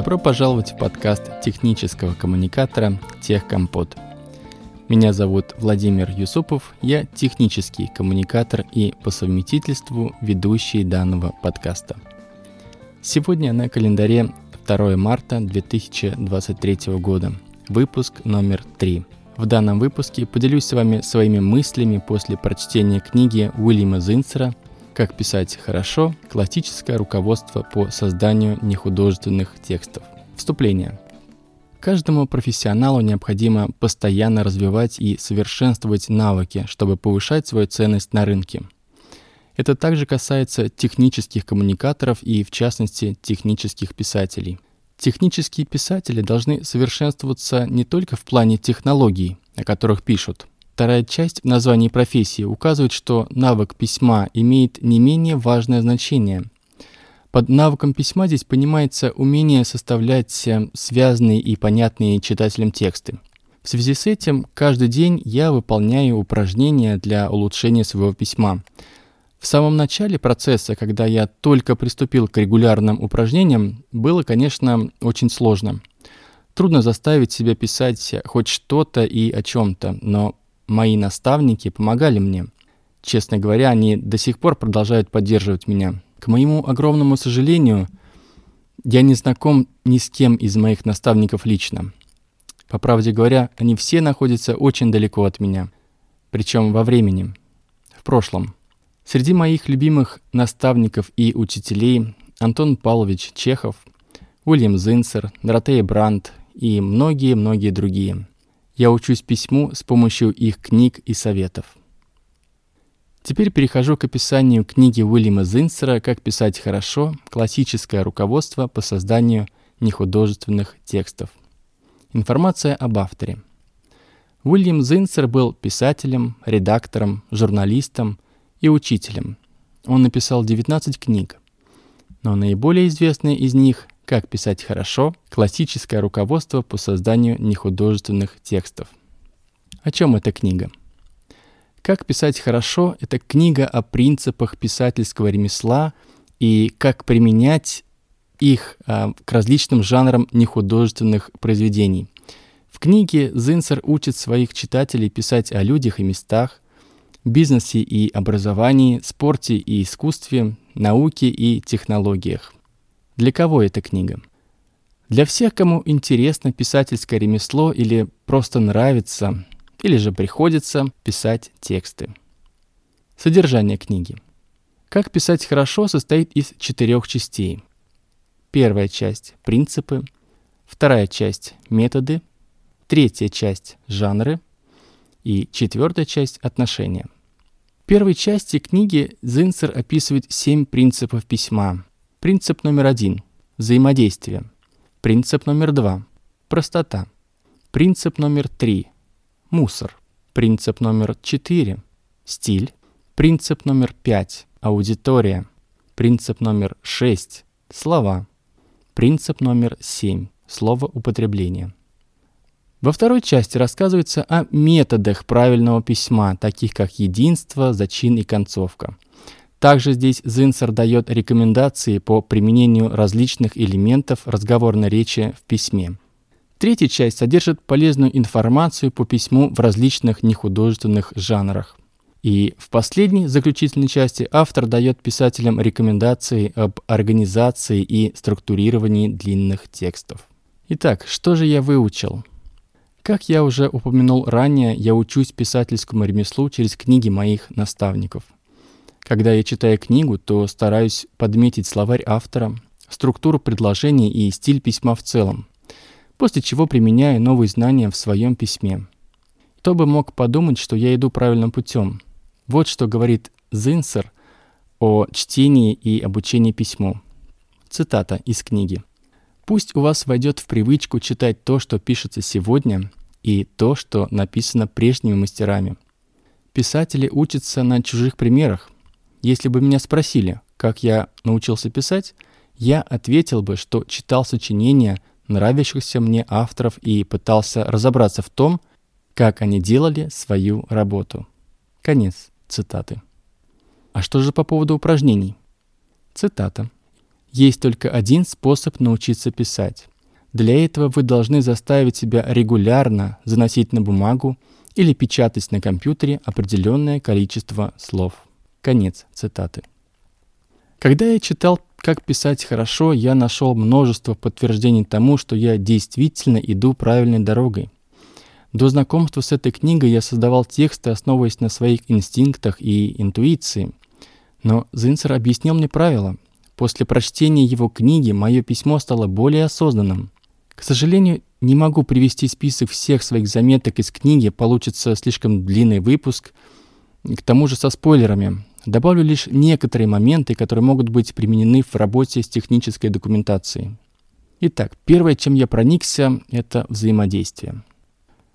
Добро пожаловать в подкаст технического коммуникатора «Техкомпот». Меня зовут Владимир Юсупов, я технический коммуникатор и по совместительству ведущий данного подкаста. Сегодня на календаре 2 марта 2023 года, выпуск номер 3. В данном выпуске поделюсь с вами своими мыслями после прочтения книги Уильяма Зинцера «Как писать хорошо. Классическое руководство по созданию нехудожественных текстов». Вступление. Каждому профессионалу необходимо постоянно развивать и совершенствовать навыки, чтобы повышать свою ценность на рынке. Это также касается технических коммуникаторов и, в частности, технических писателей. Технические писатели должны совершенствоваться не только в плане технологий, о которых пишут. Вторая часть в названии профессии указывает, что навык письма имеет не менее важное значение – под навыком письма здесь понимается умение составлять э, связанные и понятные читателям тексты. В связи с этим каждый день я выполняю упражнения для улучшения своего письма. В самом начале процесса, когда я только приступил к регулярным упражнениям, было, конечно, очень сложно. Трудно заставить себя писать хоть что-то и о чем-то, но мои наставники помогали мне. Честно говоря, они до сих пор продолжают поддерживать меня. К моему огромному сожалению, я не знаком ни с кем из моих наставников лично. По правде говоря, они все находятся очень далеко от меня, причем во времени, в прошлом. Среди моих любимых наставников и учителей Антон Павлович Чехов, Уильям Зинцер, Доротея Брандт и многие-многие другие. Я учусь письму с помощью их книг и советов. Теперь перехожу к описанию книги Уильяма Зинцера «Как писать хорошо. Классическое руководство по созданию нехудожественных текстов». Информация об авторе. Уильям Зинцер был писателем, редактором, журналистом и учителем. Он написал 19 книг, но наиболее известные из них «Как писать хорошо. Классическое руководство по созданию нехудожественных текстов». О чем эта книга? «Как писать хорошо» — это книга о принципах писательского ремесла и как применять их а, к различным жанрам нехудожественных произведений. В книге Зинцер учит своих читателей писать о людях и местах, бизнесе и образовании, спорте и искусстве, науке и технологиях. Для кого эта книга? Для всех, кому интересно писательское ремесло или просто нравится или же приходится писать тексты. Содержание книги. Как писать хорошо состоит из четырех частей. Первая часть – принципы, вторая часть – методы, третья часть – жанры и четвертая часть – отношения. В первой части книги Зинцер описывает семь принципов письма. Принцип номер один – взаимодействие. Принцип номер два – простота. Принцип номер три мусор. Принцип номер 4 – стиль. Принцип номер 5 – аудитория. Принцип номер 6 – слова. Принцип номер 7 – слово употребления. Во второй части рассказывается о методах правильного письма, таких как единство, зачин и концовка. Также здесь Зинцер дает рекомендации по применению различных элементов разговорной речи в письме. Третья часть содержит полезную информацию по письму в различных нехудожественных жанрах. И в последней, заключительной части, автор дает писателям рекомендации об организации и структурировании длинных текстов. Итак, что же я выучил? Как я уже упомянул ранее, я учусь писательскому ремеслу через книги моих наставников. Когда я читаю книгу, то стараюсь подметить словарь автора, структуру предложений и стиль письма в целом после чего применяю новые знания в своем письме. Кто бы мог подумать, что я иду правильным путем. Вот что говорит Зинсер о чтении и обучении письму. Цитата из книги. «Пусть у вас войдет в привычку читать то, что пишется сегодня, и то, что написано прежними мастерами. Писатели учатся на чужих примерах. Если бы меня спросили, как я научился писать, я ответил бы, что читал сочинения нравящихся мне авторов и пытался разобраться в том, как они делали свою работу. Конец цитаты. А что же по поводу упражнений? Цитата. Есть только один способ научиться писать. Для этого вы должны заставить себя регулярно заносить на бумагу или печатать на компьютере определенное количество слов. Конец цитаты. Когда я читал «Как писать хорошо», я нашел множество подтверждений тому, что я действительно иду правильной дорогой. До знакомства с этой книгой я создавал тексты, основываясь на своих инстинктах и интуиции. Но Зинцер объяснил мне правила. После прочтения его книги мое письмо стало более осознанным. К сожалению, не могу привести список всех своих заметок из книги, получится слишком длинный выпуск, к тому же со спойлерами. Добавлю лишь некоторые моменты, которые могут быть применены в работе с технической документацией. Итак, первое, чем я проникся, это взаимодействие.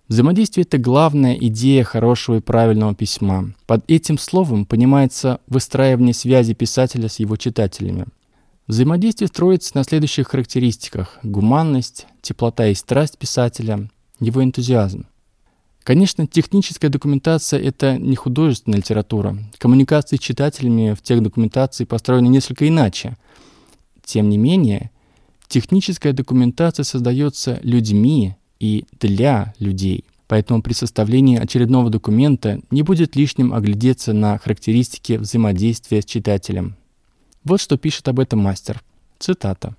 Взаимодействие — это главная идея хорошего и правильного письма. Под этим словом понимается выстраивание связи писателя с его читателями. Взаимодействие строится на следующих характеристиках – гуманность, теплота и страсть писателя, его энтузиазм. Конечно, техническая документация – это не художественная литература. Коммуникации с читателями в тех документации построены несколько иначе. Тем не менее, техническая документация создается людьми и для людей. Поэтому при составлении очередного документа не будет лишним оглядеться на характеристики взаимодействия с читателем. Вот что пишет об этом мастер. Цитата.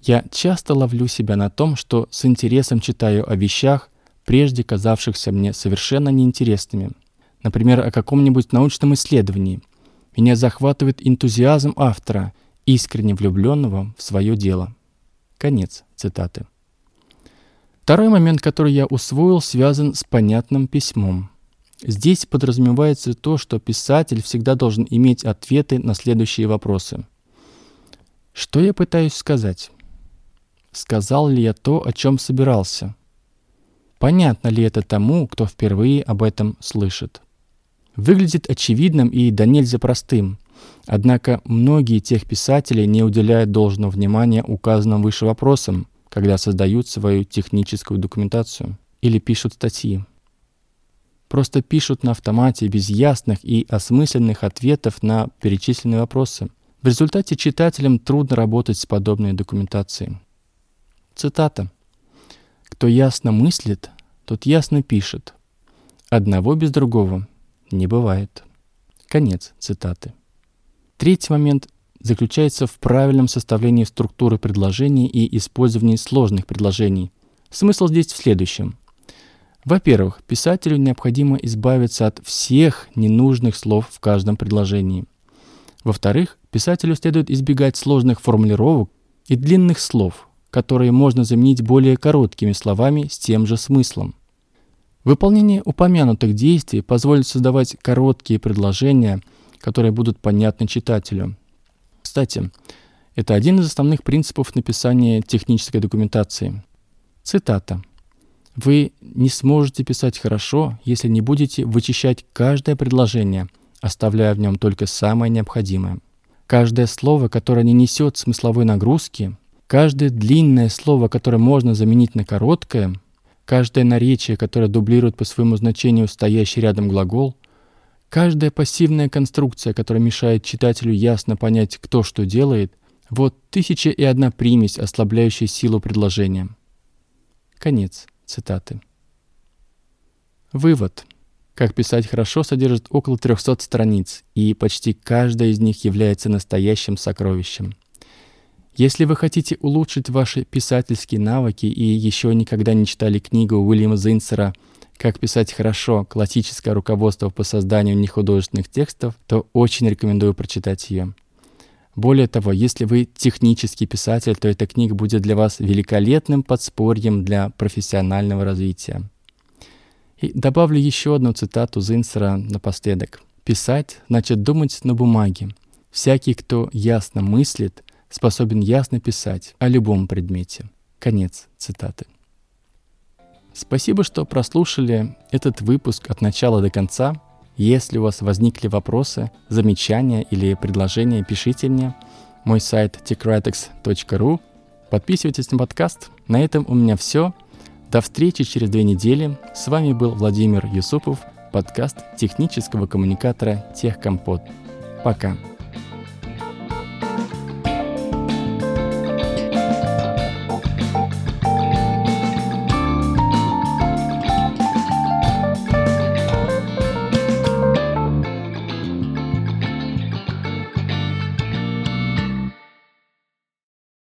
«Я часто ловлю себя на том, что с интересом читаю о вещах, прежде казавшихся мне совершенно неинтересными. Например, о каком-нибудь научном исследовании. Меня захватывает энтузиазм автора, искренне влюбленного в свое дело». Конец цитаты. Второй момент, который я усвоил, связан с понятным письмом. Здесь подразумевается то, что писатель всегда должен иметь ответы на следующие вопросы. Что я пытаюсь сказать? Сказал ли я то, о чем собирался? Понятно ли это тому, кто впервые об этом слышит? Выглядит очевидным и до нельзя простым. Однако многие тех писатели не уделяют должного внимания указанным выше вопросам, когда создают свою техническую документацию или пишут статьи просто пишут на автомате без ясных и осмысленных ответов на перечисленные вопросы. В результате читателям трудно работать с подобной документацией. Цитата. «Кто ясно мыслит, тот ясно пишет. Одного без другого не бывает». Конец цитаты. Третий момент заключается в правильном составлении структуры предложений и использовании сложных предложений. Смысл здесь в следующем. Во-первых, писателю необходимо избавиться от всех ненужных слов в каждом предложении. Во-вторых, писателю следует избегать сложных формулировок и длинных слов, которые можно заменить более короткими словами с тем же смыслом. Выполнение упомянутых действий позволит создавать короткие предложения, которые будут понятны читателю. Кстати, это один из основных принципов написания технической документации. Цитата. Вы не сможете писать хорошо, если не будете вычищать каждое предложение, оставляя в нем только самое необходимое. Каждое слово, которое не несет смысловой нагрузки, каждое длинное слово, которое можно заменить на короткое, каждое наречие, которое дублирует по своему значению стоящий рядом глагол, каждая пассивная конструкция, которая мешает читателю ясно понять, кто что делает, вот тысяча и одна примесь, ослабляющая силу предложения. Конец. Цитаты. Вывод. Как писать хорошо содержит около 300 страниц, и почти каждая из них является настоящим сокровищем. Если вы хотите улучшить ваши писательские навыки и еще никогда не читали книгу Уильяма Зинсера «Как писать хорошо. Классическое руководство по созданию нехудожественных текстов», то очень рекомендую прочитать ее. Более того, если вы технический писатель, то эта книга будет для вас великолепным подспорьем для профессионального развития. И добавлю еще одну цитату Зинсера напоследок. «Писать значит думать на бумаге. Всякий, кто ясно мыслит, способен ясно писать о любом предмете». Конец цитаты. Спасибо, что прослушали этот выпуск от начала до конца. Если у вас возникли вопросы, замечания или предложения, пишите мне. Мой сайт techritex.ru. Подписывайтесь на подкаст. На этом у меня все. До встречи через две недели. С вами был Владимир Юсупов, подкаст технического коммуникатора Техкомпот. Пока.